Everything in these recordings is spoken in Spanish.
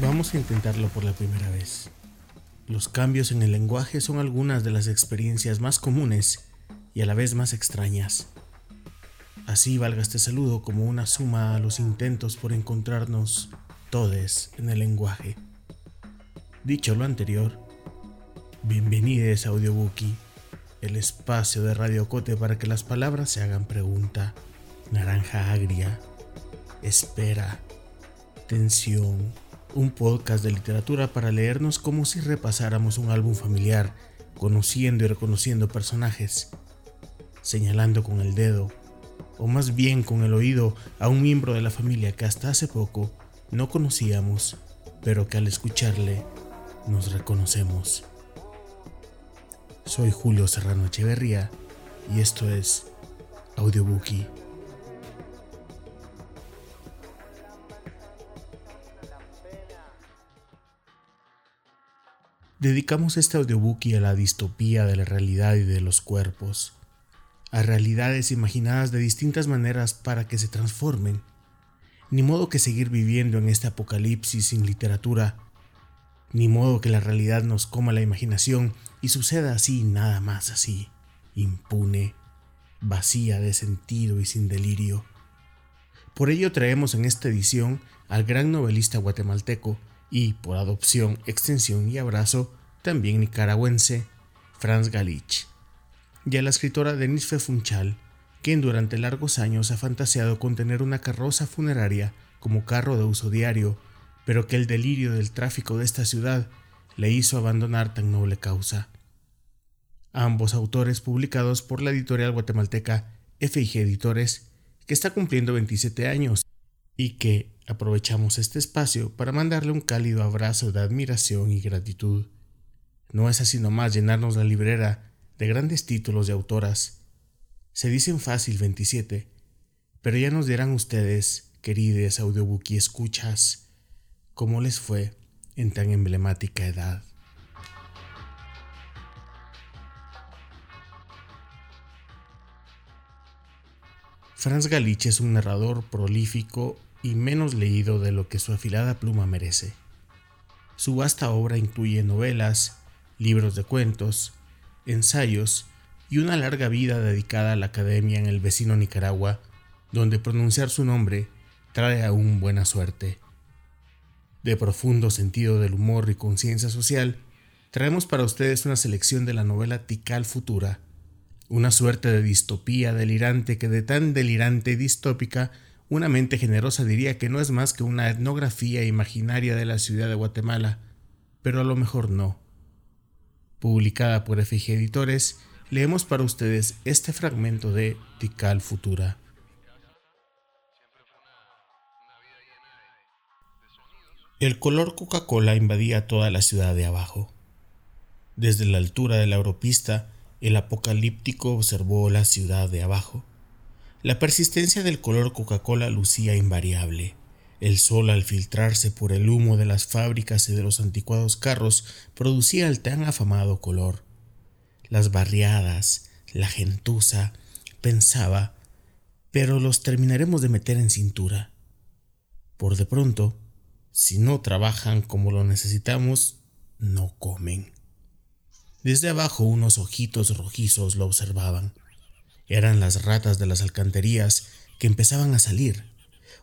Vamos a intentarlo por la primera vez. Los cambios en el lenguaje son algunas de las experiencias más comunes y a la vez más extrañas. Así valga este saludo como una suma a los intentos por encontrarnos todes en el lenguaje. Dicho lo anterior, bienvenidos a Audiobookie, el espacio de Radio Cote para que las palabras se hagan pregunta, naranja agria, espera, tensión, un podcast de literatura para leernos como si repasáramos un álbum familiar, conociendo y reconociendo personajes, señalando con el dedo, o más bien con el oído, a un miembro de la familia que hasta hace poco no conocíamos, pero que al escucharle nos reconocemos. Soy Julio Serrano Echeverría y esto es Audiobookie. Dedicamos este audiobookie a la distopía de la realidad y de los cuerpos, a realidades imaginadas de distintas maneras para que se transformen. Ni modo que seguir viviendo en este apocalipsis sin literatura, ni modo que la realidad nos coma la imaginación y suceda así, nada más así, impune, vacía de sentido y sin delirio. Por ello traemos en esta edición al gran novelista guatemalteco y, por adopción, extensión y abrazo, también nicaragüense, Franz Galich, y a la escritora Denise Funchal, quien durante largos años ha fantaseado con tener una carroza funeraria como carro de uso diario, pero que el delirio del tráfico de esta ciudad le hizo abandonar tan noble causa. Ambos autores publicados por la editorial guatemalteca FIG Editores, que está cumpliendo 27 años y que aprovechamos este espacio para mandarle un cálido abrazo de admiración y gratitud. No es así nomás llenarnos la librera de grandes títulos de autoras. Se dicen fácil 27, pero ya nos dirán ustedes, querides audiobook y escuchas, cómo les fue en tan emblemática edad. Franz Galich es un narrador prolífico y menos leído de lo que su afilada pluma merece. Su vasta obra incluye novelas, libros de cuentos, ensayos y una larga vida dedicada a la academia en el vecino Nicaragua, donde pronunciar su nombre trae aún buena suerte. De profundo sentido del humor y conciencia social, traemos para ustedes una selección de la novela Tical Futura, una suerte de distopía delirante que de tan delirante y distópica una mente generosa diría que no es más que una etnografía imaginaria de la ciudad de Guatemala, pero a lo mejor no. Publicada por FG Editores, leemos para ustedes este fragmento de Tical Futura. El color Coca-Cola invadía toda la ciudad de abajo. Desde la altura de la europista, el apocalíptico observó la ciudad de abajo la persistencia del color Coca-Cola lucía invariable. El sol al filtrarse por el humo de las fábricas y de los anticuados carros producía el tan afamado color. Las barriadas, la gentuza, pensaba, pero los terminaremos de meter en cintura. Por de pronto, si no trabajan como lo necesitamos, no comen. Desde abajo unos ojitos rojizos lo observaban. Eran las ratas de las alcantarillas que empezaban a salir.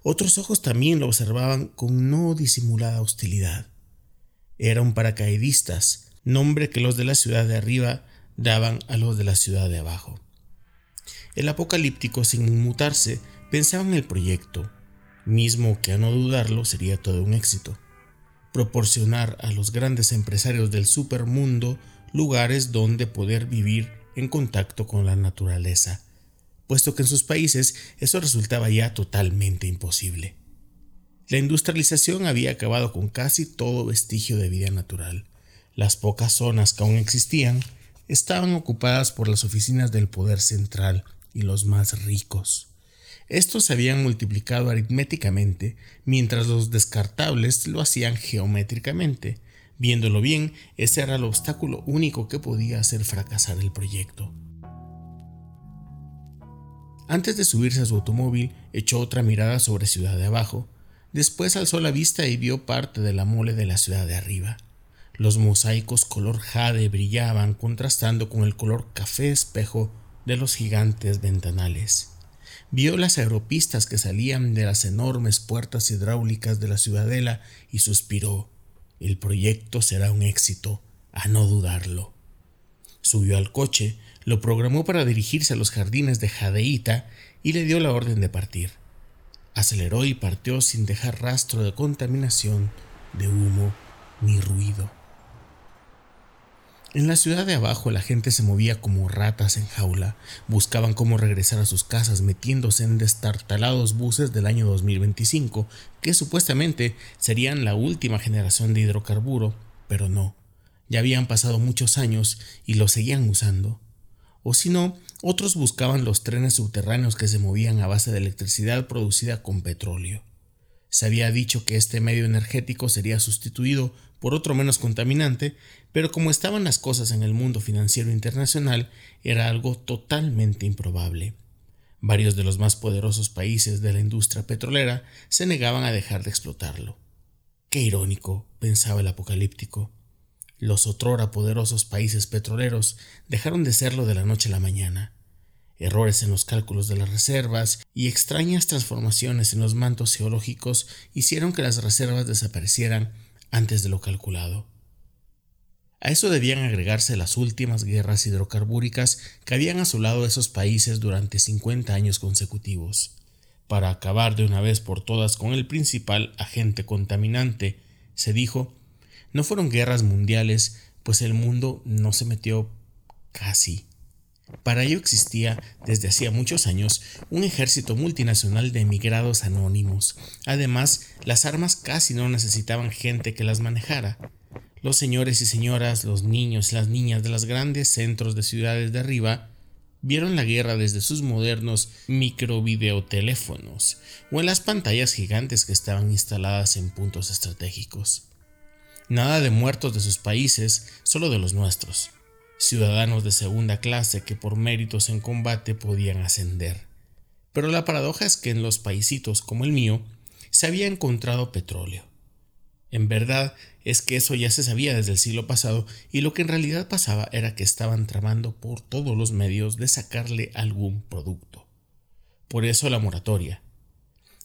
Otros ojos también lo observaban con no disimulada hostilidad. Era un paracaidistas, nombre que los de la ciudad de arriba daban a los de la ciudad de abajo. El apocalíptico, sin inmutarse, pensaba en el proyecto, mismo que a no dudarlo sería todo un éxito. Proporcionar a los grandes empresarios del supermundo lugares donde poder vivir en contacto con la naturaleza, puesto que en sus países eso resultaba ya totalmente imposible. La industrialización había acabado con casi todo vestigio de vida natural. Las pocas zonas que aún existían estaban ocupadas por las oficinas del poder central y los más ricos. Estos se habían multiplicado aritméticamente, mientras los descartables lo hacían geométricamente, Viéndolo bien, ese era el obstáculo único que podía hacer fracasar el proyecto. Antes de subirse a su automóvil, echó otra mirada sobre Ciudad de Abajo, Después alzó la vista y vio parte de la mole de la ciudad de arriba. Los mosaicos color jade brillaban contrastando con el color café espejo de los gigantes ventanales. Vio las aeropistas que salían de las enormes puertas hidráulicas de la ciudadela y suspiró. El proyecto será un éxito, a no dudarlo. Subió al coche, lo programó para dirigirse a los jardines de Jadeíta y le dio la orden de partir. Aceleró y partió sin dejar rastro de contaminación, de humo ni ruido. En la ciudad de abajo la gente se movía como ratas en jaula, buscaban cómo regresar a sus casas metiéndose en destartalados buses del año 2025, que supuestamente serían la última generación de hidrocarburo, pero no, ya habían pasado muchos años y lo seguían usando. O si no, otros buscaban los trenes subterráneos que se movían a base de electricidad producida con petróleo. Se había dicho que este medio energético sería sustituido por otro menos contaminante, pero como estaban las cosas en el mundo financiero internacional, era algo totalmente improbable. Varios de los más poderosos países de la industria petrolera se negaban a dejar de explotarlo. Qué irónico, pensaba el apocalíptico. Los otrora poderosos países petroleros dejaron de serlo de la noche a la mañana errores en los cálculos de las reservas y extrañas transformaciones en los mantos geológicos hicieron que las reservas desaparecieran antes de lo calculado. A eso debían agregarse las últimas guerras hidrocarbúricas que habían asolado esos países durante 50 años consecutivos. Para acabar de una vez por todas con el principal agente contaminante, se dijo, no fueron guerras mundiales, pues el mundo no se metió casi para ello existía desde hacía muchos años un ejército multinacional de emigrados anónimos. Además, las armas casi no necesitaban gente que las manejara. Los señores y señoras, los niños y las niñas de los grandes centros de ciudades de arriba vieron la guerra desde sus modernos microvideoteléfonos o en las pantallas gigantes que estaban instaladas en puntos estratégicos. Nada de muertos de sus países, solo de los nuestros ciudadanos de segunda clase que por méritos en combate podían ascender. Pero la paradoja es que en los paisitos como el mío se había encontrado petróleo. En verdad es que eso ya se sabía desde el siglo pasado y lo que en realidad pasaba era que estaban tramando por todos los medios de sacarle algún producto. Por eso la moratoria.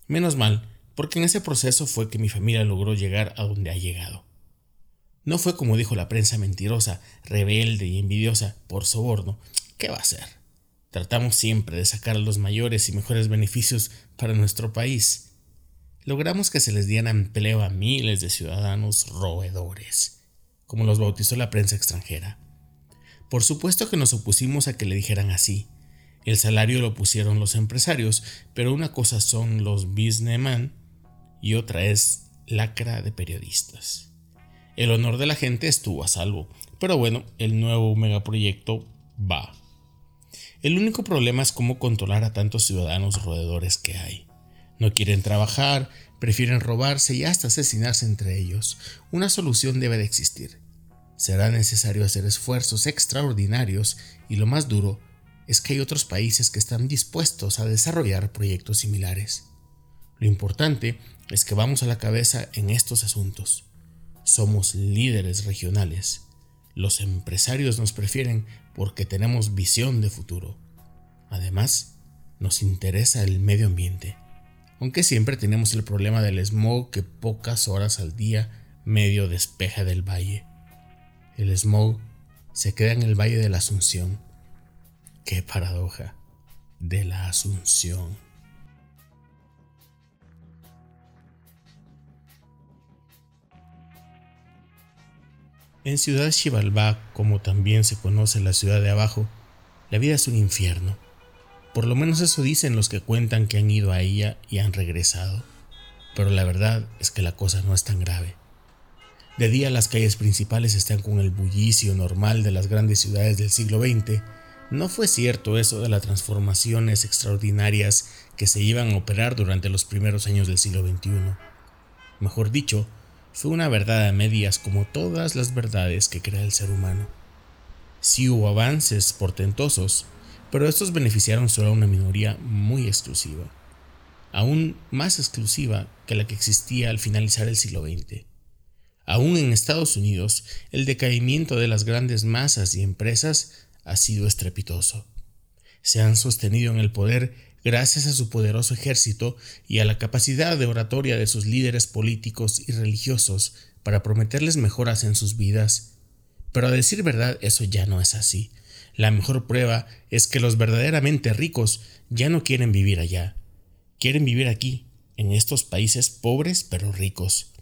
Menos mal, porque en ese proceso fue que mi familia logró llegar a donde ha llegado. No fue como dijo la prensa mentirosa, rebelde y envidiosa por soborno. ¿Qué va a ser? Tratamos siempre de sacar los mayores y mejores beneficios para nuestro país. Logramos que se les diera empleo a miles de ciudadanos roedores, como los bautizó la prensa extranjera. Por supuesto que nos opusimos a que le dijeran así. El salario lo pusieron los empresarios, pero una cosa son los businessmen y otra es lacra de periodistas. El honor de la gente estuvo a salvo, pero bueno, el nuevo megaproyecto va. El único problema es cómo controlar a tantos ciudadanos roedores que hay. No quieren trabajar, prefieren robarse y hasta asesinarse entre ellos. Una solución debe de existir. Será necesario hacer esfuerzos extraordinarios y lo más duro es que hay otros países que están dispuestos a desarrollar proyectos similares. Lo importante es que vamos a la cabeza en estos asuntos. Somos líderes regionales. Los empresarios nos prefieren porque tenemos visión de futuro. Además, nos interesa el medio ambiente, aunque siempre tenemos el problema del smog que pocas horas al día medio despeja del valle. El smog se queda en el valle de la Asunción. Qué paradoja de la Asunción. En Ciudad Xibalbá, como también se conoce la ciudad de abajo, la vida es un infierno. Por lo menos eso dicen los que cuentan que han ido a ella y han regresado. Pero la verdad es que la cosa no es tan grave. De día las calles principales están con el bullicio normal de las grandes ciudades del siglo XX. No fue cierto eso de las transformaciones extraordinarias que se iban a operar durante los primeros años del siglo XXI. Mejor dicho, fue una verdad a medias como todas las verdades que crea el ser humano. Sí hubo avances portentosos, pero estos beneficiaron solo a una minoría muy exclusiva. aún más exclusiva que la que existía al finalizar el siglo XX. Aún en Estados Unidos, el decaimiento de las grandes masas y empresas ha sido estrepitoso. Se han sostenido en el poder gracias a su poderoso ejército y a la capacidad de oratoria de sus líderes políticos y religiosos para prometerles mejoras en sus vidas. Pero a decir verdad, eso ya no es así. La mejor prueba es que los verdaderamente ricos ya no quieren vivir allá. Quieren vivir aquí, en estos países pobres pero ricos.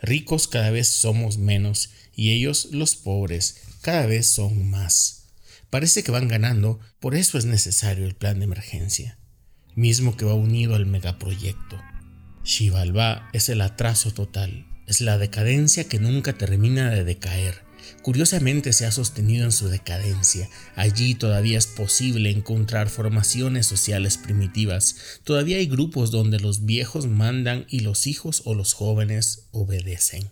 Ricos cada vez somos menos y ellos, los pobres, cada vez son más. Parece que van ganando, por eso es necesario el plan de emergencia, mismo que va unido al megaproyecto. Xibalbá es el atraso total, es la decadencia que nunca termina de decaer. Curiosamente se ha sostenido en su decadencia. Allí todavía es posible encontrar formaciones sociales primitivas. Todavía hay grupos donde los viejos mandan y los hijos o los jóvenes obedecen.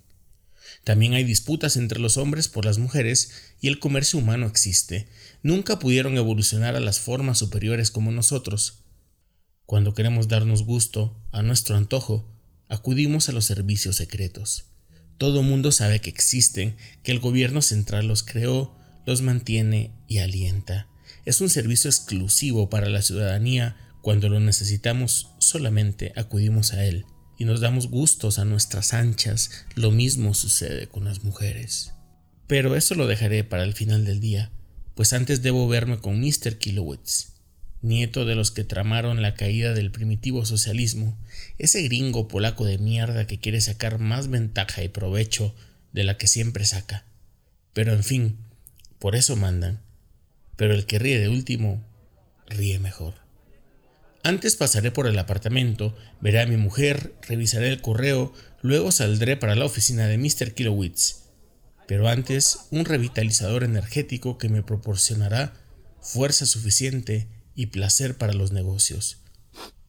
También hay disputas entre los hombres por las mujeres y el comercio humano existe. Nunca pudieron evolucionar a las formas superiores como nosotros. Cuando queremos darnos gusto a nuestro antojo, acudimos a los servicios secretos. Todo mundo sabe que existen, que el gobierno central los creó, los mantiene y alienta. Es un servicio exclusivo para la ciudadanía. Cuando lo necesitamos, solamente acudimos a él y nos damos gustos a nuestras anchas. Lo mismo sucede con las mujeres. Pero eso lo dejaré para el final del día, pues antes debo verme con Mr. Kilowitz nieto de los que tramaron la caída del primitivo socialismo, ese gringo polaco de mierda que quiere sacar más ventaja y provecho de la que siempre saca. Pero en fin, por eso mandan. Pero el que ríe de último, ríe mejor. Antes pasaré por el apartamento, veré a mi mujer, revisaré el correo, luego saldré para la oficina de Mr. Kilowitz. Pero antes, un revitalizador energético que me proporcionará fuerza suficiente y placer para los negocios.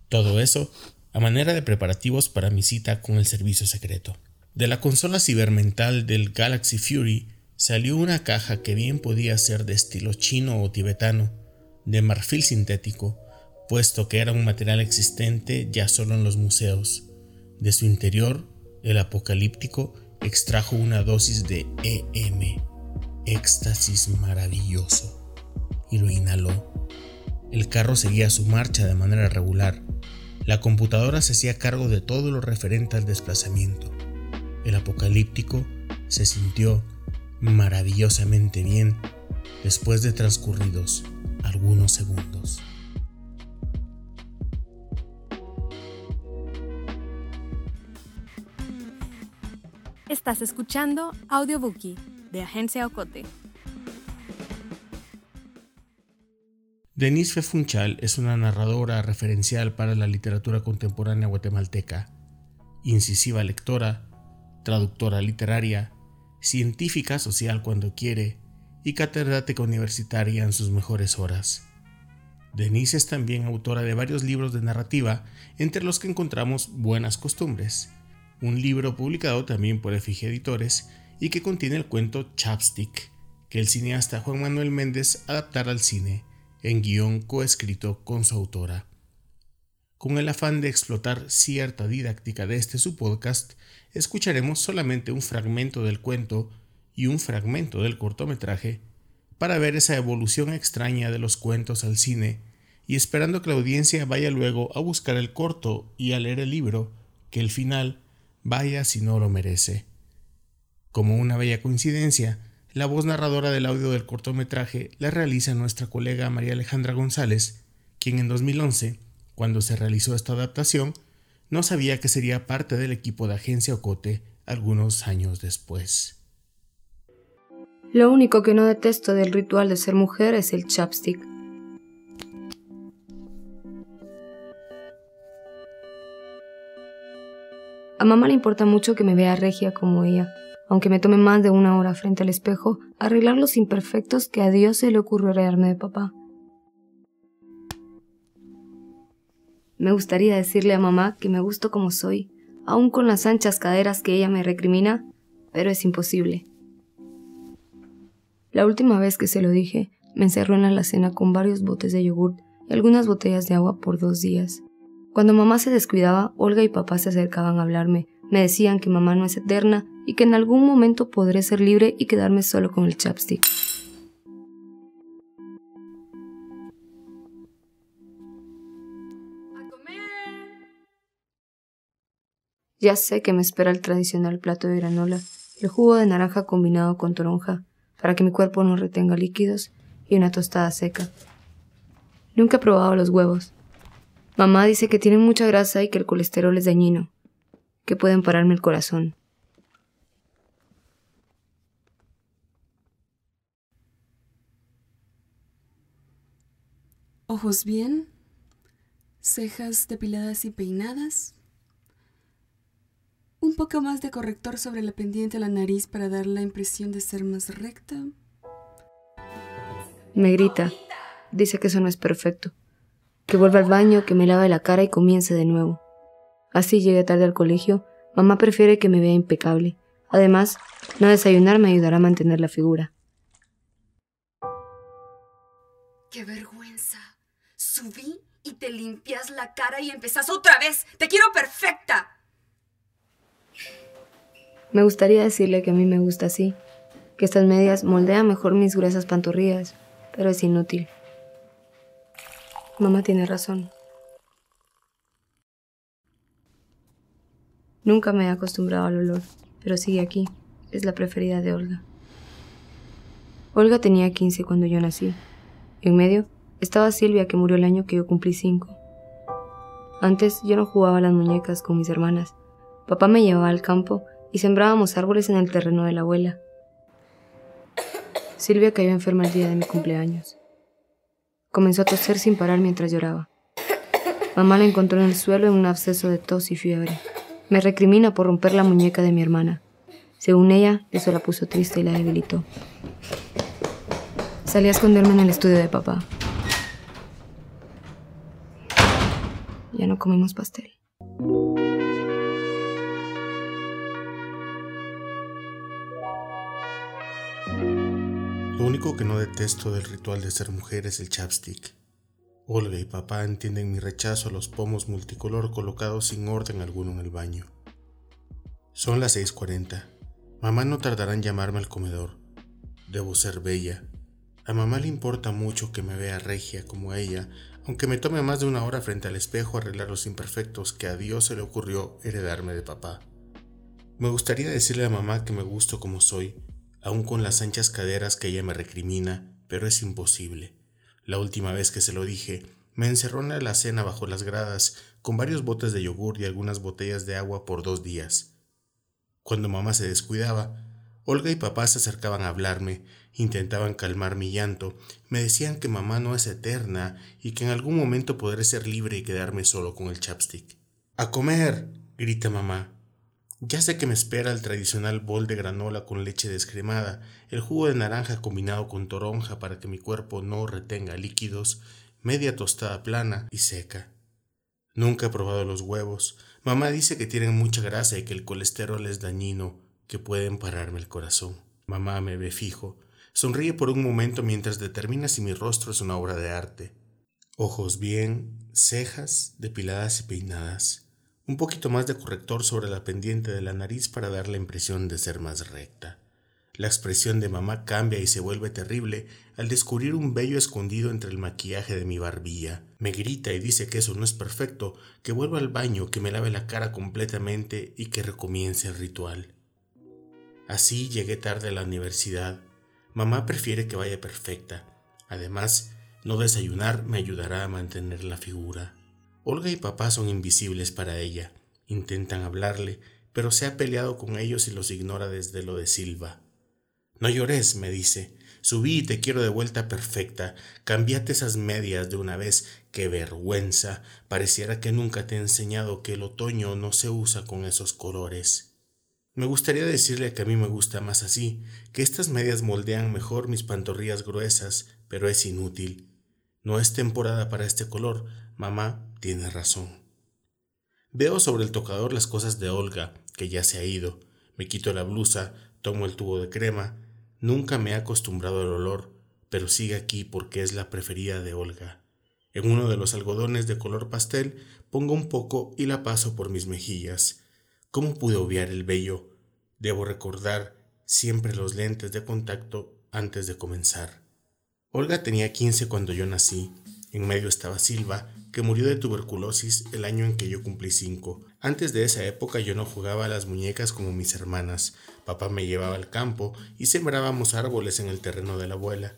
Todo eso a manera de preparativos para mi cita con el servicio secreto. De la consola cibermental del Galaxy Fury salió una caja que bien podía ser de estilo chino o tibetano, de marfil sintético, puesto que era un material existente ya solo en los museos. De su interior, el apocalíptico extrajo una dosis de EM, éxtasis maravilloso, y lo inhaló el carro seguía su marcha de manera regular. La computadora se hacía cargo de todo lo referente al desplazamiento. El apocalíptico se sintió maravillosamente bien después de transcurridos algunos segundos. Estás escuchando Audiobookie de Agencia Ocote. Denise Fefunchal es una narradora referencial para la literatura contemporánea guatemalteca, incisiva lectora, traductora literaria, científica social cuando quiere y catedrática universitaria en sus mejores horas. Denise es también autora de varios libros de narrativa, entre los que encontramos Buenas Costumbres, un libro publicado también por Efigie Editores y que contiene el cuento Chapstick, que el cineasta Juan Manuel Méndez adaptará al cine en guion coescrito con su autora. Con el afán de explotar cierta didáctica de este su podcast, escucharemos solamente un fragmento del cuento y un fragmento del cortometraje para ver esa evolución extraña de los cuentos al cine y esperando que la audiencia vaya luego a buscar el corto y a leer el libro, que el final vaya si no lo merece. Como una bella coincidencia, la voz narradora del audio del cortometraje la realiza nuestra colega María Alejandra González, quien en 2011, cuando se realizó esta adaptación, no sabía que sería parte del equipo de Agencia Ocote algunos años después. Lo único que no detesto del ritual de ser mujer es el chapstick. A mamá le importa mucho que me vea regia como ella, aunque me tome más de una hora frente al espejo, arreglar los imperfectos que a Dios se le ocurrió heredarme de papá. Me gustaría decirle a mamá que me gusto como soy, aun con las anchas caderas que ella me recrimina, pero es imposible. La última vez que se lo dije, me encerró en la alacena con varios botes de yogur y algunas botellas de agua por dos días. Cuando mamá se descuidaba, Olga y papá se acercaban a hablarme. Me decían que mamá no es eterna y que en algún momento podré ser libre y quedarme solo con el chapstick. Ya sé que me espera el tradicional plato de granola, el jugo de naranja combinado con toronja, para que mi cuerpo no retenga líquidos, y una tostada seca. Nunca he probado los huevos. Mamá dice que tienen mucha grasa y que el colesterol es dañino, que pueden pararme el corazón. Ojos bien, cejas depiladas y peinadas, un poco más de corrector sobre la pendiente de la nariz para dar la impresión de ser más recta. Me grita. Dice que eso no es perfecto. Que vuelva al baño, que me lave la cara y comience de nuevo. Así llegue tarde al colegio, mamá prefiere que me vea impecable. Además, no desayunar me ayudará a mantener la figura. ¡Qué vergüenza! Subí y te limpias la cara y empezás otra vez. ¡Te quiero perfecta! Me gustaría decirle que a mí me gusta así, que estas medias moldean mejor mis gruesas pantorrillas, pero es inútil. Mamá tiene razón. Nunca me he acostumbrado al olor, pero sigue aquí. Es la preferida de Olga. Olga tenía 15 cuando yo nací. En medio estaba Silvia, que murió el año que yo cumplí 5. Antes yo no jugaba las muñecas con mis hermanas. Papá me llevaba al campo y sembrábamos árboles en el terreno de la abuela. Silvia cayó enferma el día de mi cumpleaños. Comenzó a toser sin parar mientras lloraba. Mamá la encontró en el suelo en un absceso de tos y fiebre. Me recrimina por romper la muñeca de mi hermana. Según ella, eso la puso triste y la debilitó. Salí a esconderme en el estudio de papá. Ya no comimos pastel. Lo único que no detesto del ritual de ser mujer es el chapstick. Olga y papá entienden mi rechazo a los pomos multicolor colocados sin orden alguno en el baño. Son las 6.40. Mamá no tardará en llamarme al comedor. Debo ser bella. A mamá le importa mucho que me vea regia como ella, aunque me tome más de una hora frente al espejo arreglar los imperfectos que a Dios se le ocurrió heredarme de papá. Me gustaría decirle a mamá que me gusto como soy, aún con las anchas caderas que ella me recrimina, pero es imposible. La última vez que se lo dije, me encerró en la cena bajo las gradas, con varios botes de yogur y algunas botellas de agua por dos días. Cuando mamá se descuidaba, Olga y papá se acercaban a hablarme, intentaban calmar mi llanto, me decían que mamá no es eterna y que en algún momento podré ser libre y quedarme solo con el chapstick. ¡A comer! grita mamá. Ya sé que me espera el tradicional bol de granola con leche descremada, el jugo de naranja combinado con toronja para que mi cuerpo no retenga líquidos, media tostada plana y seca. Nunca he probado los huevos. Mamá dice que tienen mucha grasa y que el colesterol es dañino, que pueden pararme el corazón. Mamá me ve fijo, sonríe por un momento mientras determina si mi rostro es una obra de arte. Ojos bien, cejas depiladas y peinadas un poquito más de corrector sobre la pendiente de la nariz para dar la impresión de ser más recta. La expresión de mamá cambia y se vuelve terrible al descubrir un vello escondido entre el maquillaje de mi barbilla. Me grita y dice que eso no es perfecto, que vuelva al baño, que me lave la cara completamente y que recomience el ritual. Así llegué tarde a la universidad. Mamá prefiere que vaya perfecta. Además, no desayunar me ayudará a mantener la figura. Olga y papá son invisibles para ella. Intentan hablarle, pero se ha peleado con ellos y los ignora desde lo de Silva. No llores, me dice. Subí y te quiero de vuelta perfecta. Cambiate esas medias de una vez. ¡Qué vergüenza! Pareciera que nunca te he enseñado que el otoño no se usa con esos colores. Me gustaría decirle que a mí me gusta más así, que estas medias moldean mejor mis pantorrillas gruesas, pero es inútil. No es temporada para este color. Mamá, tiene razón. Veo sobre el tocador las cosas de Olga, que ya se ha ido. Me quito la blusa, tomo el tubo de crema. Nunca me he acostumbrado al olor, pero sigue aquí porque es la preferida de Olga. En uno de los algodones de color pastel pongo un poco y la paso por mis mejillas. ¿Cómo pude obviar el vello? Debo recordar siempre los lentes de contacto antes de comenzar. Olga tenía 15 cuando yo nací. En medio estaba Silva, que murió de tuberculosis el año en que yo cumplí 5. Antes de esa época yo no jugaba a las muñecas como mis hermanas. Papá me llevaba al campo y sembrábamos árboles en el terreno de la abuela.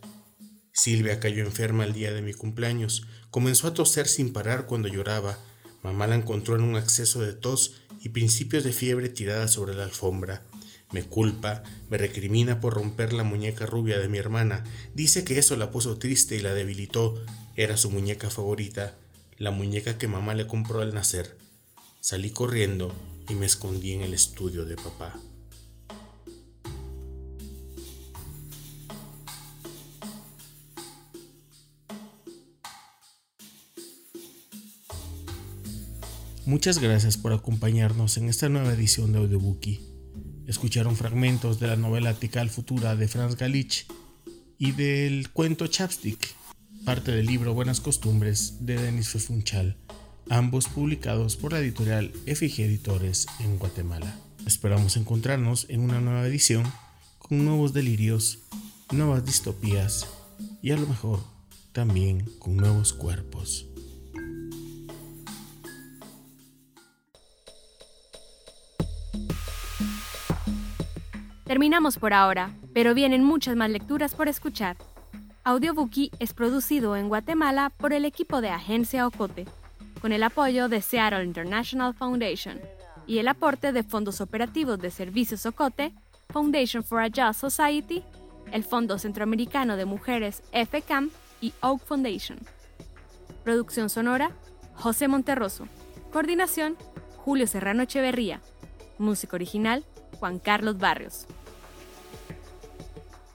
Silvia cayó enferma el día de mi cumpleaños. Comenzó a toser sin parar cuando lloraba. Mamá la encontró en un acceso de tos y principios de fiebre tirada sobre la alfombra. Me culpa, me recrimina por romper la muñeca rubia de mi hermana. Dice que eso la puso triste y la debilitó. Era su muñeca favorita, la muñeca que mamá le compró al nacer. Salí corriendo y me escondí en el estudio de papá. Muchas gracias por acompañarnos en esta nueva edición de Audiobookie. Escucharon fragmentos de la novela Tical Futura de Franz Galich y del cuento Chapstick, parte del libro Buenas Costumbres de Denis Fefunchal, ambos publicados por la editorial FG Editores en Guatemala. Esperamos encontrarnos en una nueva edición con nuevos delirios, nuevas distopías y a lo mejor también con nuevos cuerpos. Terminamos por ahora, pero vienen muchas más lecturas por escuchar. Audiobookie es producido en Guatemala por el equipo de Agencia Ocote, con el apoyo de Seattle International Foundation y el aporte de fondos operativos de Servicios Ocote, Foundation for a Just Society, el Fondo Centroamericano de Mujeres FCAM y Oak Foundation. Producción sonora, José Monterroso. Coordinación, Julio Serrano Echeverría. Música original, Juan Carlos Barrios.